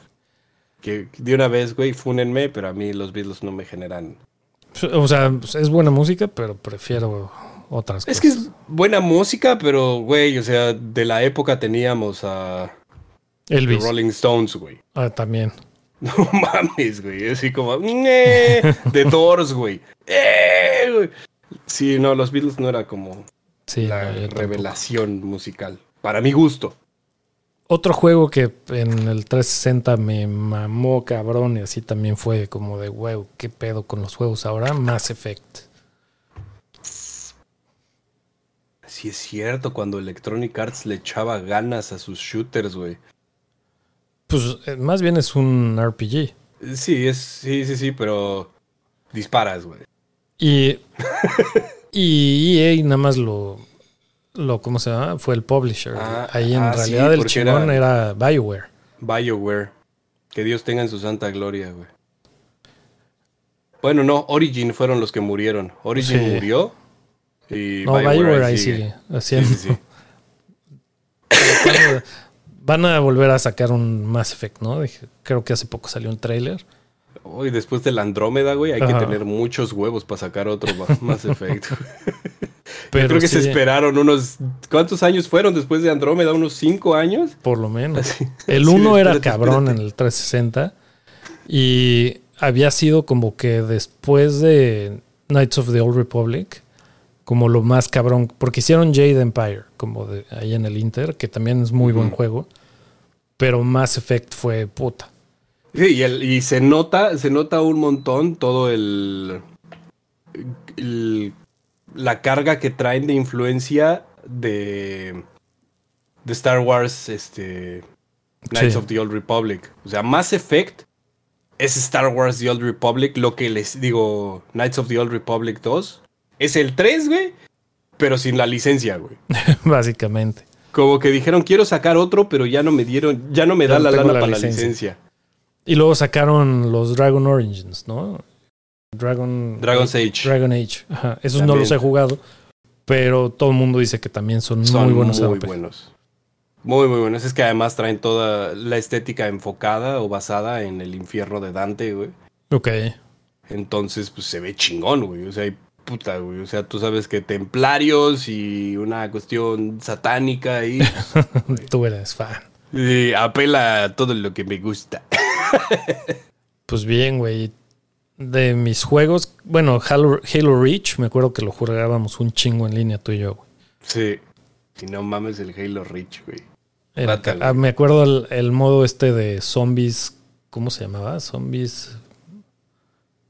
Que de una vez, güey, fúnenme, pero a mí los Beatles no me generan. O sea, pues, es buena música, pero prefiero otras Es cosas. que es buena música, pero, güey, o sea, de la época teníamos a The Elvis. Rolling Stones, güey. Ah, también. No mames, güey. Así como, "Nee", The Doors, güey. "Eh", güey. Sí, no, los Beatles no era como Sí, la no, revelación musical. Para mi gusto. Otro juego que en el 360 me mamó cabrón y así también fue como de, wow, qué pedo con los juegos ahora, Mass Effect. Sí es cierto, cuando Electronic Arts le echaba ganas a sus shooters, güey. Pues eh, más bien es un RPG. Sí, es, sí, sí, sí, pero disparas, güey. Y, y EA nada más lo, lo ¿cómo se llama? Fue el publisher. Ah, Ahí en ah, realidad el chingón era, BioWare. BioWare. Que Dios tenga en su santa gloria, güey. Bueno, no, Origin fueron los que murieron. Origin murió. Y no, BioWare, ahí sigue. Sí, sí, sí. Van a volver a sacar un Mass Effect, ¿no? Creo que hace poco salió un trailer. Hoy después del Andrómeda, güey, hay que tener muchos huevos para sacar otro Mass Effect. Pero creo que se esperaron unos. ¿Cuántos años fueron después de Andrómeda? ¿Unos cinco años? Por lo menos. el uno era cabrón en el 360. Y había sido como que después de Knights of the Old Republic, como lo más cabrón. Porque hicieron Jade Empire, como de ahí en el Inter, que también es muy buen juego. Pero Mass Effect fue puta. Sí, y, y se nota, se nota un montón todo el, el la carga que traen de influencia de, de Star Wars, este, Knights of the Old Republic. O sea, Mass Effect es Star Wars The Old Republic, lo que les digo, Knights of the Old Republic 2. Es el 3, güey, pero sin la licencia, güey. Básicamente. Como que dijeron, quiero sacar otro, pero ya no me dieron, ya no me da la lana para la licencia. Y luego sacaron los Dragon Origins, ¿no? Dragon, Dragon's Age. Dragon Age. Ajá. Esos no los he jugado, pero todo el mundo dice que también son, muy buenos. Muy buenos. Muy, muy buenos. Es que además traen toda la estética enfocada o basada en el infierno de Dante, güey. Ok. Entonces, pues se ve chingón, güey. O sea, hay puta, güey. O sea, tú sabes que templarios y una cuestión satánica ahí. tú eres fan. Y apela a todo lo que me gusta. pues bien, güey de mis juegos, bueno, Halo, Reach, me acuerdo que lo jugábamos un chingo en línea tú y yo, güey. Sí. Si no mames el Halo Reach, güey. Ah, me acuerdo el, modo este de zombies, ¿cómo se llamaba? Zombies.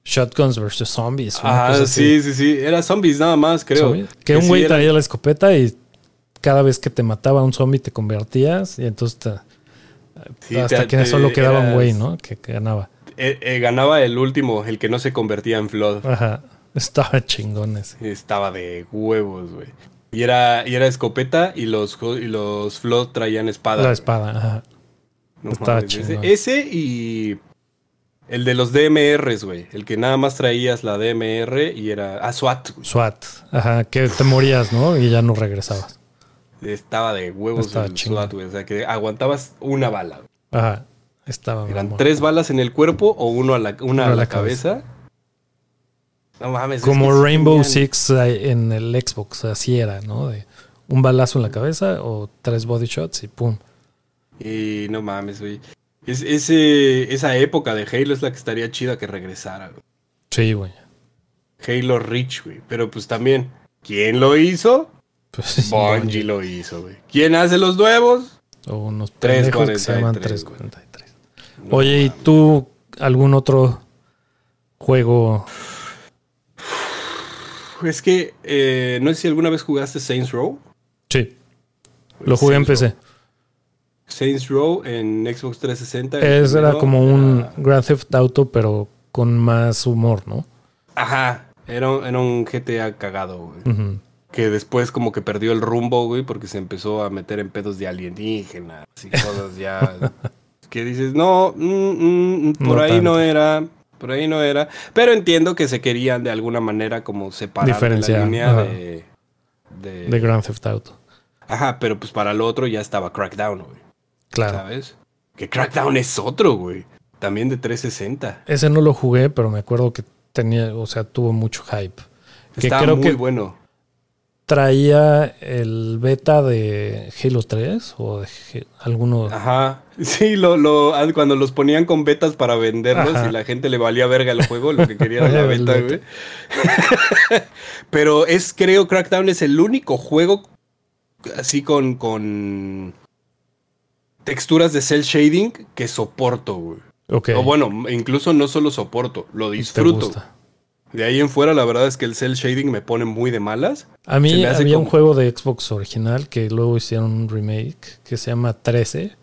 Shotguns versus zombies. Ah, sí, sí, sí. Era zombies nada más, creo. Que, un güey traía la escopeta y cada vez que te mataba un zombie te convertías y entonces hasta que solo quedaba un güey, ¿no? que ganaba. Eh, eh, ganaba el último, el que no se convertía en Flood. Ajá. Estaba chingón Estaba de huevos, güey. Y era, y era escopeta y los, y los Flood traían espada. La espada, ajá. Estaba chingón. Ese, y el de los DMRs, güey. El que nada más traías la DMR y era. Ah, SWAT. SWAT. Ajá, que te morías, ¿no? Y ya no regresabas. Estaba de huevos el SWAT, güey. O sea, que aguantabas una bala. Ajá. Eran tres balas en el cuerpo o uno a la, una, a la, cabeza. No mames. Como Rainbow Six en el Xbox, así era, ¿no? De un balazo en la cabeza o tres body shots y pum. Y no mames, güey. Es, ese, esa época de Halo es la que estaría chida que regresara, güey. Sí, güey. Halo Reach, güey. Pero pues también, ¿quién lo hizo? Pues Bungie lo hizo, güey. ¿Quién hace los nuevos? O unos tres que se llaman 343. Oye, ¿y tú algún otro juego? Es que eh, no sé si alguna vez jugaste Saints Row. Sí. Lo jugué en PC. Saints Row en Xbox 360. Es, era como un Grand Theft Auto, pero con más humor, ¿no? Ajá. Era, un GTA cagado, güey. Que después como que perdió el rumbo, güey, porque se empezó a meter en pedos de alienígenas y cosas ya que dices, no, mm, mm, mm, por ahí no era, por ahí no era. Pero entiendo que se querían de alguna manera como separar la línea de, de, Grand Theft Auto. Ajá, pero pues para el otro ya estaba Crackdown, güey. Claro. ¿Sabes? Que Crackdown es otro, güey. También de 360. Ese no lo jugué, pero me acuerdo que tenía, o sea, tuvo mucho hype. Está muy bueno traía el beta de Halo 3 o de alguno. Ajá. Sí, lo, lo, cuando los ponían con betas para venderlos y la gente le valía verga el juego, lo que quería era la beta, güey. Pero es, creo, Crackdown es el único juego así con, con texturas de cel shading que soporto, güey. O bueno, incluso no solo soporto, lo disfruto. De ahí en fuera, la verdad es que el cel shading me pone muy de malas. A mí había un juego de Xbox original que luego hicieron un remake que se llama 13,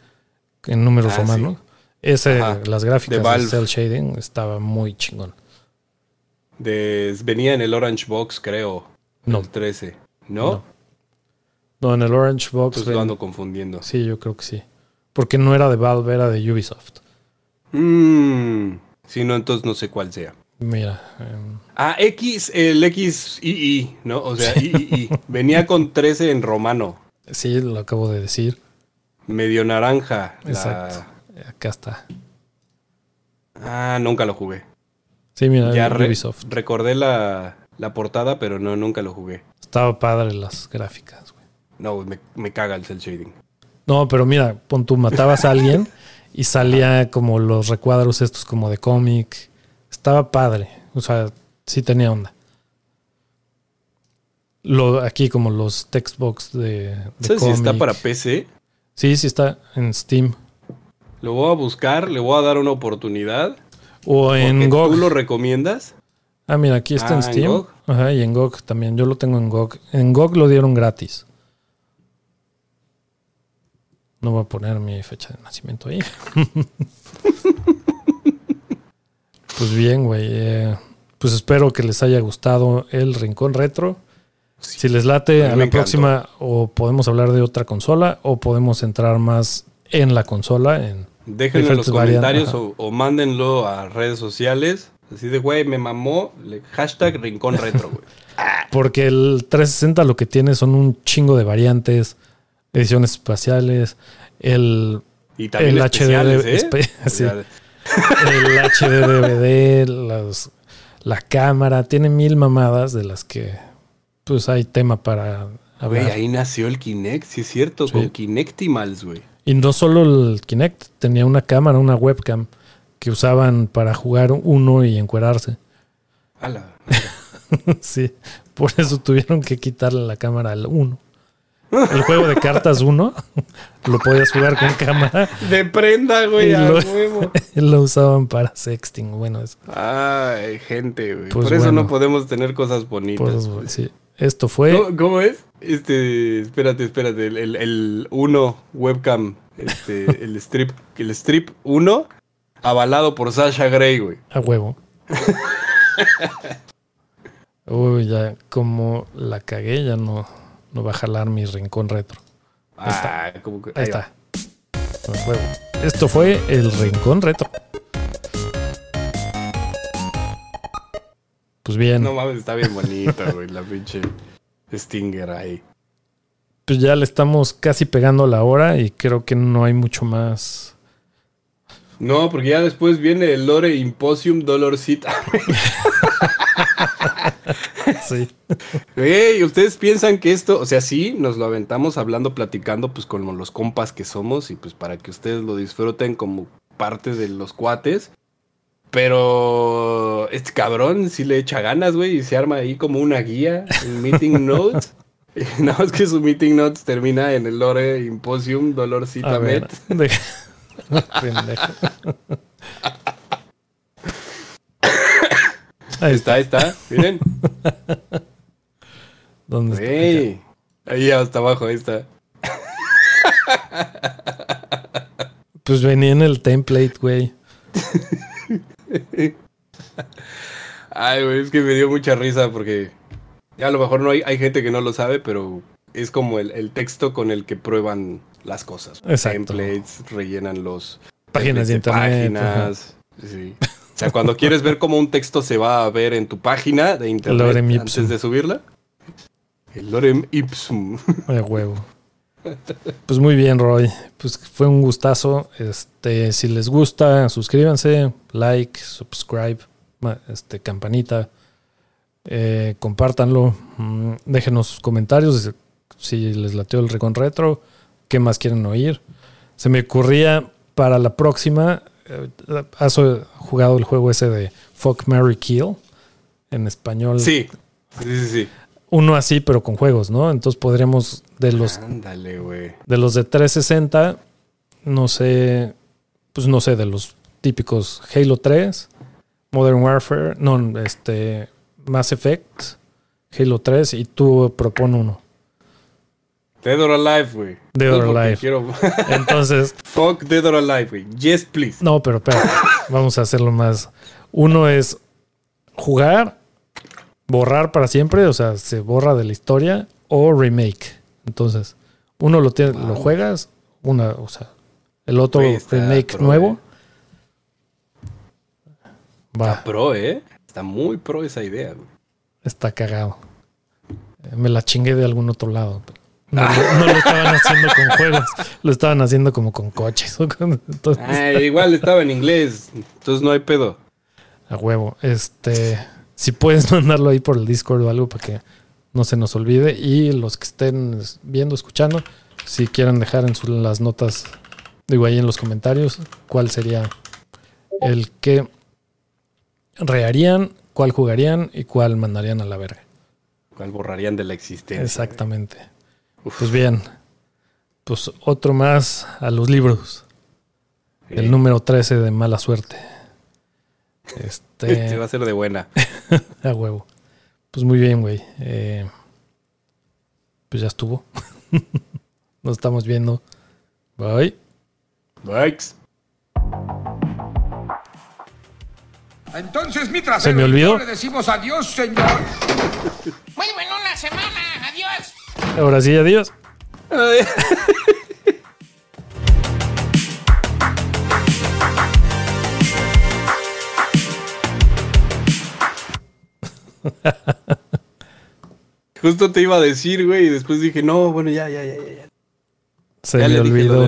en números ah, romanos. Ese, las gráficas del cel shading estaba muy chingón. venía en el Orange Box, creo. No. El 13. ¿No? No, en el Orange Box. Entonces lo ando confundiendo. Sí, yo creo que sí. Porque no era de Valve, era de Ubisoft. Mmm. Si no, entonces no sé cuál sea. Mira. em, Ah, X, el XII, ¿no? O sea, III. Venía con 13 en romano. sí, lo acabo de decir. Medio naranja. la- Exacto. Acá está. Ah, nunca lo jugué. Sí, mira, Ya re- Ubisoft. recordé la, la portada, pero no, nunca lo jugué. Estaba padre las gráficas, güey. No, me, me caga el cel shading. No, pero mira, pon tú matabas a alguien y salía como los recuadros estos como de cómic. Estaba padre. O sea, sí tenía onda. Lo, aquí como los textbox de, de ¿Sabes si está para PC? Sí, sí está en Steam. Lo voy a buscar, le voy a dar una oportunidad. O en GOG. ¿Tú lo recomiendas? Ah, mira, aquí está Ah, en ¿en Steam. GOG? Ajá, y en GOG también. Yo lo tengo en GOG. En GOG lo dieron gratis. No voy a poner mi fecha de nacimiento ahí. pues bien, güey. eh, pues espero que les haya gustado el Rincón Retro. Si les late, A la encantó. próxima o podemos hablar de otra consola o podemos entrar más en la consola. En, Déjenlo en los comentarios o, o mándenlo a redes sociales. Así de, güey, me mamó. le- hashtag Rincón Retro, güey. Porque el 360 lo que tiene son un chingo de variantes, ediciones espaciales, el, Y también El HD ¿eh? sí. El HD DVD, las- la cámara, tiene mil mamadas de las que pues hay tema para Güey, hablar. ahí nació el Kinect, sí es cierto, Sí. con Kinectimals, güey. Y no solo el Kinect, tenía una cámara, una webcam que usaban para jugar uno y encuerarse. Ala. sí, por eso tuvieron que quitarle la cámara al uno. El juego de cartas uno lo podías jugar con cámara De prenda, güey, lo- huevo. lo usaban para sexting. Bueno, es Ay, gente, güey. Pues Por eso bueno. no podemos tener cosas bonitas. pues, güey. sí. Esto fue ¿Cómo, cómo es? Este, espérate, espérate. El, el, el uno webcam, este, el strip, el strip 1, avalado por Sasha Grey, güey. a huevo. Uy, ya como la cagué, ya no, no va a jalar mi rincón retro. Ahí está. Ah, como que- Ahí está. Esto fue el rincón retro. Pues bien, No mames, está bien bonita, güey, la pinche Stinger ahí. pues ya le estamos casi pegando la hora y creo que no hay mucho más. No, porque ya después viene el Lore Imposium Dolorcita. Sí. Güey, ustedes piensan que esto, o sea, sí, nos lo aventamos hablando, platicando, pues con los compas que somos y pues para que ustedes lo disfruten como parte de los cuates. Pero este cabrón sí le echa ganas, güey, y se arma ahí como una guía en Meeting Notes. Nada más que su Meeting Notes termina en el Lore Imposium Dolorcita Met. de- Pendejo. Ahí está. está, ahí está, miren. ¿Dónde está? Ahí hasta abajo, ahí está. Pues venía en el template, güey. Ay, güey, es que me dio mucha risa porque a lo mejor no hay, hay gente que no lo sabe, pero es como el, el texto con el que prueban las cosas. Exacto. Templates, rellenan los Páginas de internet. ajá. páginas. Sí. O sea, cuando quieres ver cómo un texto se va a ver en tu página de internet Lorem ipsum. antes de subirla. El Lorem Ipsum. De huevo. Pues muy bien, Roy. Pues fue un gustazo. Este, si les gusta, suscríbanse, like, subscribe, este, campanita, eh, compártanlo, mm, déjenos sus comentarios si les lateó el Recon Retro, qué más quieren oír. Se me ocurría para la próxima, ¿has jugado el juego ese de Fuck, Mary Kill? En español. Sí, sí, sí, sí. Uno así, pero con juegos, ¿no? Entonces podríamos, de los Ándale, güey. de los de 360, no sé, pues no sé, de los típicos Halo 3, Modern Warfare, no, este, Mass Effect, Halo 3 y tú propon uno. Dead or Alive, güey. Dead or Alive. Quiero... Entonces, Fuck Dead or Alive, güey. Yes, please. no, pero espera, vamos a hacerlo más. Uno es jugar, borrar para siempre, o sea, se borra de la historia, o remake, Entonces, uno lo, tiene, lo juegas, una, o sea, el otro remake nuevo. Eh. Va. Está pro, ¿eh? Está muy pro esa idea, güey. Está cagado. Me la chingué de algún otro lado. No, lo estaban haciendo con juegos, lo estaban haciendo como con coches. igual estaba en inglés, entonces no hay pedo. A huevo. Este, si puedes mandarlo ahí por el Discord o algo para que no se nos olvide. Y los que estén viendo, escuchando, si quieren dejar en las notas, digo ahí en los comentarios, cuál sería el que rearían, cuál jugarían y cuál mandarían a la verga. Cuál borrarían de la existencia. Exactamente. Pues bien, pues otro más a los libros. El número 13 de mala suerte. Este, este va a ser de buena. a huevo. Pues muy bien, güey. Eh, pues ya estuvo. Nos estamos viendo. Bye. Bye. Entonces, mi ¿Se me olvidó? le decimos adiós, señor. Muy bueno la semana. Adiós. Ahora sí, adiós. Justo te iba a decir, güey, y después dije, no, bueno, ya, ya, ya, ya. Se me olvidó.